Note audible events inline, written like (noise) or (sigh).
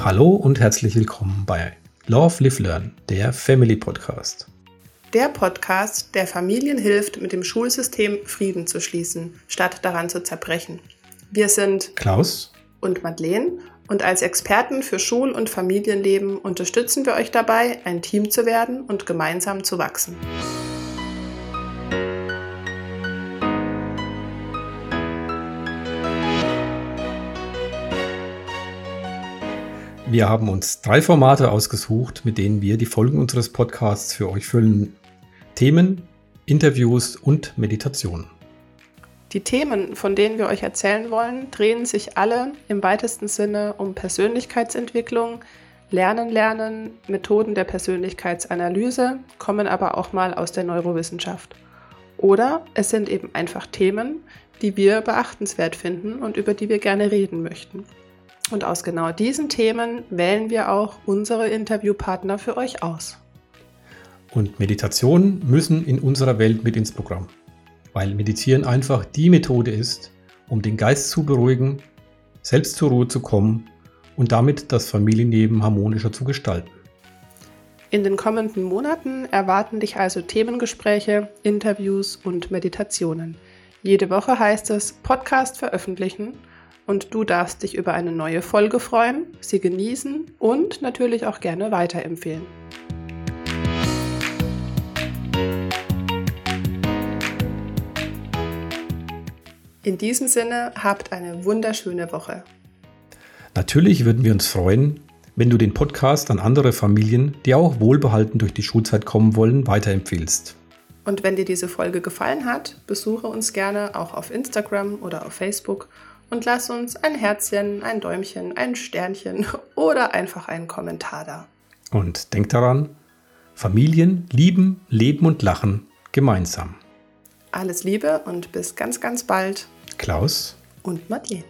Hallo und herzlich willkommen bei Love, Live, Learn, der Family Podcast. Der Podcast, der Familien hilft, mit dem Schulsystem Frieden zu schließen, statt daran zu zerbrechen. Wir sind Klaus und Madeleine und als Experten für Schul- und Familienleben unterstützen wir euch dabei, ein Team zu werden und gemeinsam zu wachsen. Wir haben uns drei Formate ausgesucht, mit denen wir die Folgen unseres Podcasts für euch füllen. Themen, Interviews und Meditation. Die Themen, von denen wir euch erzählen wollen, drehen sich alle im weitesten Sinne um Persönlichkeitsentwicklung, Lernen, Lernen, Methoden der Persönlichkeitsanalyse, kommen aber auch mal aus der Neurowissenschaft. Oder es sind eben einfach Themen, die wir beachtenswert finden und über die wir gerne reden möchten. Und aus genau diesen Themen wählen wir auch unsere Interviewpartner für euch aus. Und Meditationen müssen in unserer Welt mit ins Programm, weil Meditieren einfach die Methode ist, um den Geist zu beruhigen, selbst zur Ruhe zu kommen und damit das Familienleben harmonischer zu gestalten. In den kommenden Monaten erwarten dich also Themengespräche, Interviews und Meditationen. Jede Woche heißt es Podcast veröffentlichen und du darfst dich über eine neue Folge freuen, sie genießen und natürlich auch gerne weiterempfehlen. In diesem Sinne, habt eine wunderschöne Woche. Natürlich würden wir uns freuen, wenn du den Podcast an andere Familien, die auch wohlbehalten durch die Schulzeit kommen wollen, weiterempfehlst. Und wenn dir diese Folge gefallen hat, besuche uns gerne auch auf Instagram oder auf Facebook und lass uns ein Herzchen, ein Däumchen, ein Sternchen (laughs) oder einfach einen Kommentar da. Und denk daran, Familien lieben, leben und lachen gemeinsam. Alles Liebe und bis ganz, ganz bald. Klaus und Madeleine.